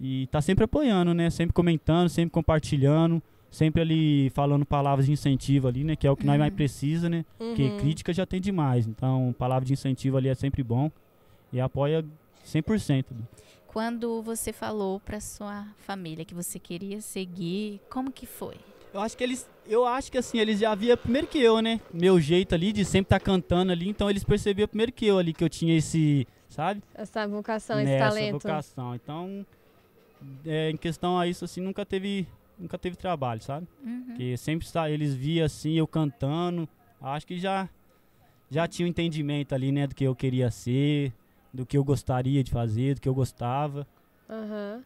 E tá sempre apoiando, né? Sempre comentando, sempre compartilhando, sempre ali falando palavras de incentivo ali, né? Que é o que nós mais Uhum. precisa, né? Porque Uhum. crítica já tem demais. Então, palavra de incentivo ali é sempre bom. E apoia 100%. Quando você falou pra sua família que você queria seguir, como que foi? Eu acho que eles, eu acho que assim, eles já viam primeiro que eu, né? Meu jeito ali de sempre estar cantando ali, então eles percebiam primeiro que eu ali que eu tinha esse, sabe? Essa vocação, esse Nessa talento. vocação. Então, é, em questão a isso assim, nunca teve, nunca teve trabalho, sabe? Uhum. Porque sempre está, eles via assim eu cantando, acho que já já tinha um entendimento ali, né, do que eu queria ser, do que eu gostaria de fazer, do que eu gostava. Aham.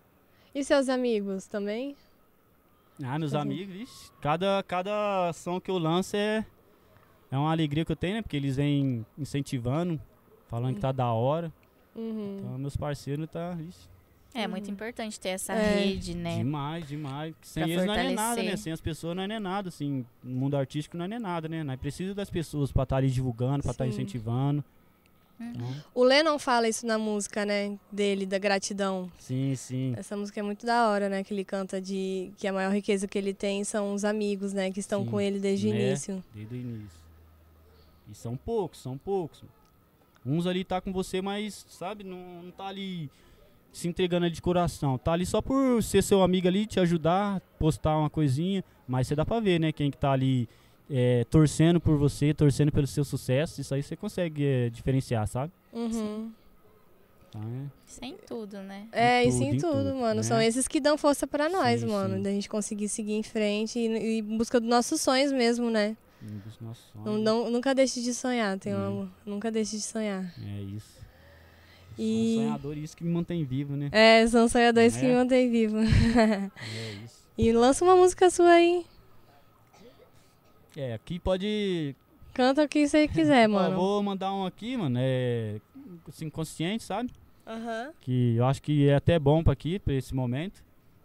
E seus amigos também? Ah, meus Uhum. amigos, vixe, cada, cada ação que eu lanço é, é uma alegria que eu tenho, né? Porque eles vêm incentivando, falando que tá da hora. Uhum. Então, meus parceiros tá, vixe, É muito importante ter essa É. rede, né? Demais, demais. Sem Pra eles não é nem nada, fortalecer. né? Sem as pessoas não é nem nada, assim. No mundo artístico não é nem nada, né? Nós precisamos das pessoas pra estar ali divulgando, pra estar Sim. incentivando. Uhum. Então, O Lennon fala isso na música, né? Dele, da gratidão. sim, sim. Essa música é muito da hora, né? Que ele canta de que a maior riqueza que ele tem são os amigos, né? Que estão Sim, com ele desde o né? início. Desde o início. E são poucos, são poucos. Uns ali tá com você, mas, sabe, não, não tá ali se entregando ali de coração. Tá ali só por ser seu amigo ali, te ajudar, postar uma coisinha. Mas você dá pra ver, né? Quem que tá ali é, torcendo por você, torcendo pelo seu sucesso. Isso aí você consegue é, diferenciar, sabe? Uhum. Então, é- Sem tudo, né? É, Em isso em tudo, em tudo, tudo, mano. né? São esses que dão força pra nós, Sim, mano. sim. Da gente conseguir seguir em frente e, e em busca dos nossos sonhos mesmo, né? um dos nossos Não, sonhos. não- nunca deixe de sonhar, tem Hum. uma, nunca deixe de sonhar. É isso. E- Sou sonhador e isso que me mantém vivo, né? É, são sonhadores que É. me mantêm vivo. É isso. e lança uma música sua aí. É, aqui pode Canta o que você quiser, mano. vou mandar um aqui, mano. É. Assim, consciente, sabe? Aham. Que eu acho que é até bom pra aqui, pra esse momento.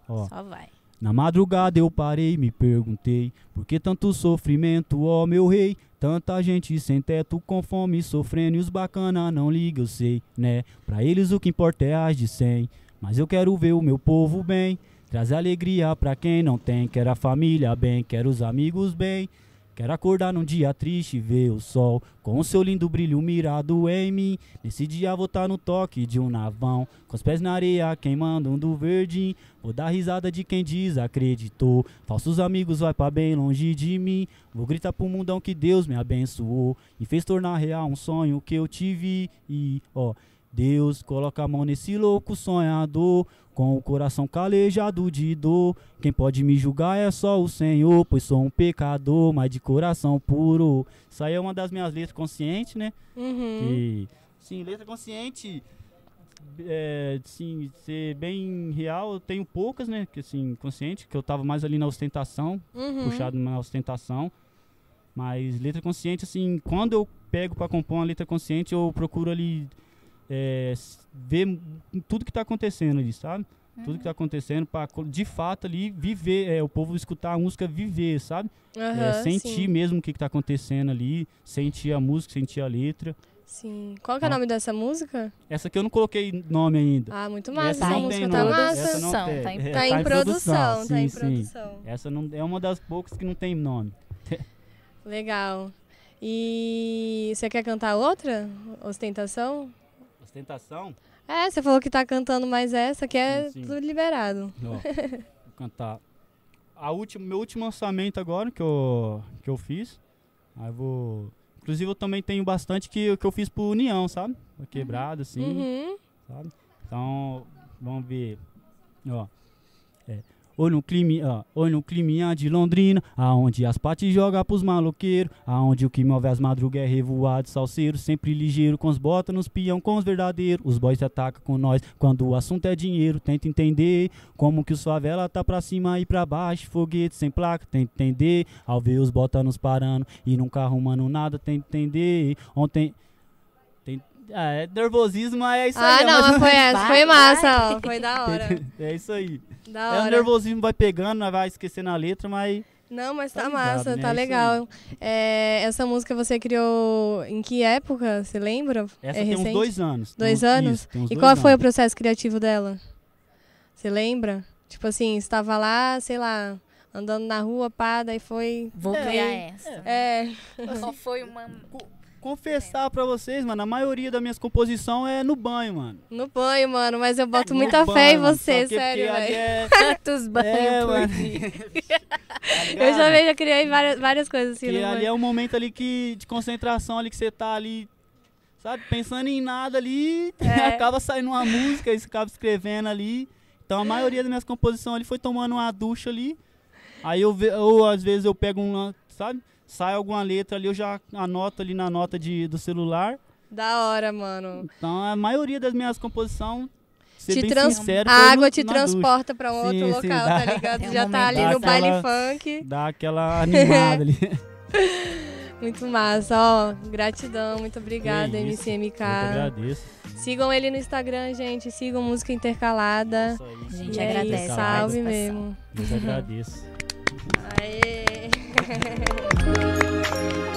Ó. Só vai. Na madrugada eu parei e me perguntei Por que tanto sofrimento, ó meu rei? Tanta gente sem teto, com fome, sofrendo E os bacana não ligam, eu sei, né? Pra eles o que importa é as de cem Mas eu quero ver o meu povo bem Trazer alegria pra quem não tem Quero a família bem, quero os amigos bem Quero acordar num dia triste e ver o sol Com o seu lindo brilho mirado em mim Nesse dia vou tá no toque de um navão Com os pés na areia queimando um do verdinho Vou dar risada de quem desacreditou. Falsos amigos vai pra bem longe de mim. Vou gritar pro mundão que Deus me abençoou e fez tornar real um sonho que eu tive. E ó, Deus coloca a mão nesse louco sonhador, com o coração calejado de dor. Quem pode me julgar é só o Senhor, pois sou um pecador, mas de coração puro. Isso aí é uma das minhas letras conscientes, né? Uhum. Que, sim, letra consciente, é, sim, ser bem real, eu tenho poucas, né? Que assim, consciente, que eu tava mais ali na ostentação, Uhum. puxado na ostentação. Mas letra consciente, assim, quando eu pego pra compor uma letra consciente, eu procuro ali é, ver tudo que tá acontecendo ali, sabe? Tudo que tá acontecendo pra co- de fato ali viver, é, o povo escutar a música viver, sabe? É, Aham, sentir sim. mesmo o que, que tá acontecendo ali, sentir a música, sentir a letra. Sim. Qual que é o Ó. nome dessa música? Essa aqui eu não coloquei nome ainda. Ah, muito massa. essa música tá massa. Essa não Produção, tem. tá em- É, Tá em produção, tá em sim, sim. produção. Essa não, é uma das poucas que não tem nome. Legal. E você quer cantar outra? Ostentação? Ostentação? É, você falou que tá cantando mais essa, que é Sim, sim. tudo liberado. Ó, vou cantar. A última, meu último lançamento agora que eu, que eu fiz. Aí eu vou. Inclusive eu também tenho bastante que, que eu fiz pro União, sabe? Quebrado, assim. Uhum. sabe? Então, vamos ver. Ó. É. Ou no clima, ó, ou no climinha de Londrina, aonde as pates joga pros maloqueiros, aonde o que move as madrugas é revoado, salseiro, sempre ligeiro, com os botas nos pião, com os verdadeiros. Os boys se atacam com nós quando o assunto é dinheiro, tenta entender como que os favela tá pra cima e pra baixo, foguete sem placa, tenta entender. Ao ver os botas nos parando e nunca arrumando nada, tenta entender. Ontem. Tem, ah, é nervosismo, mas é isso Ah, aí. é não, mais ou foi essa, Vai, foi massa, vai. ó. Foi da hora. é isso aí. Da É, o hora. nervosismo vai pegando, nós vai esquecendo a letra, mas Não, mas Tá tá, ligado, massa, né? tá É legal. É, essa música você criou em que época? Você lembra? essa é tem recente? uns dois anos. Tem Dois uns- anos? isso, tem E dois qual foi o processo criativo dela? Você lembra? Tipo assim, você tava lá, sei lá, andando na rua, pá, daí foi. Vou É, criar essa. É. Só foi uma. Confessar pra vocês, mano, a maioria das minhas composições é no banho, mano. No banho, mano, mas eu boto No muita banho, fé em você, sério, velho. é- Quantos banhos É, por mano. dia? Eu já, já criei várias, várias coisas assim. No ali banho. é um momento ali que, de concentração ali que você tá ali, sabe, pensando em nada ali, É. acaba saindo uma música, e você acaba escrevendo ali. Então a maioria das minhas composições ali foi tomando uma ducha ali. Aí eu, ou às vezes eu pego uma, sabe, sai alguma letra ali, eu já anoto ali na nota de, do celular. Da hora, mano. Então a maioria das minhas composições, ser Te bem trans- sincero, A água no- te transporta pra um Sim, outro sim, local, dá- tá ligado? É um Já tá ali no daquela- baile funk. Dá aquela animada ali. Muito massa, ó. Gratidão, muito obrigada, isso, MCMK. Eu que agradeço. Sigam ele no Instagram, gente. Sigam Música Intercalada. Isso aí. A gente E é agradece a salve mesmo. Eu agradeço. Aê! 嘿嘿嘿。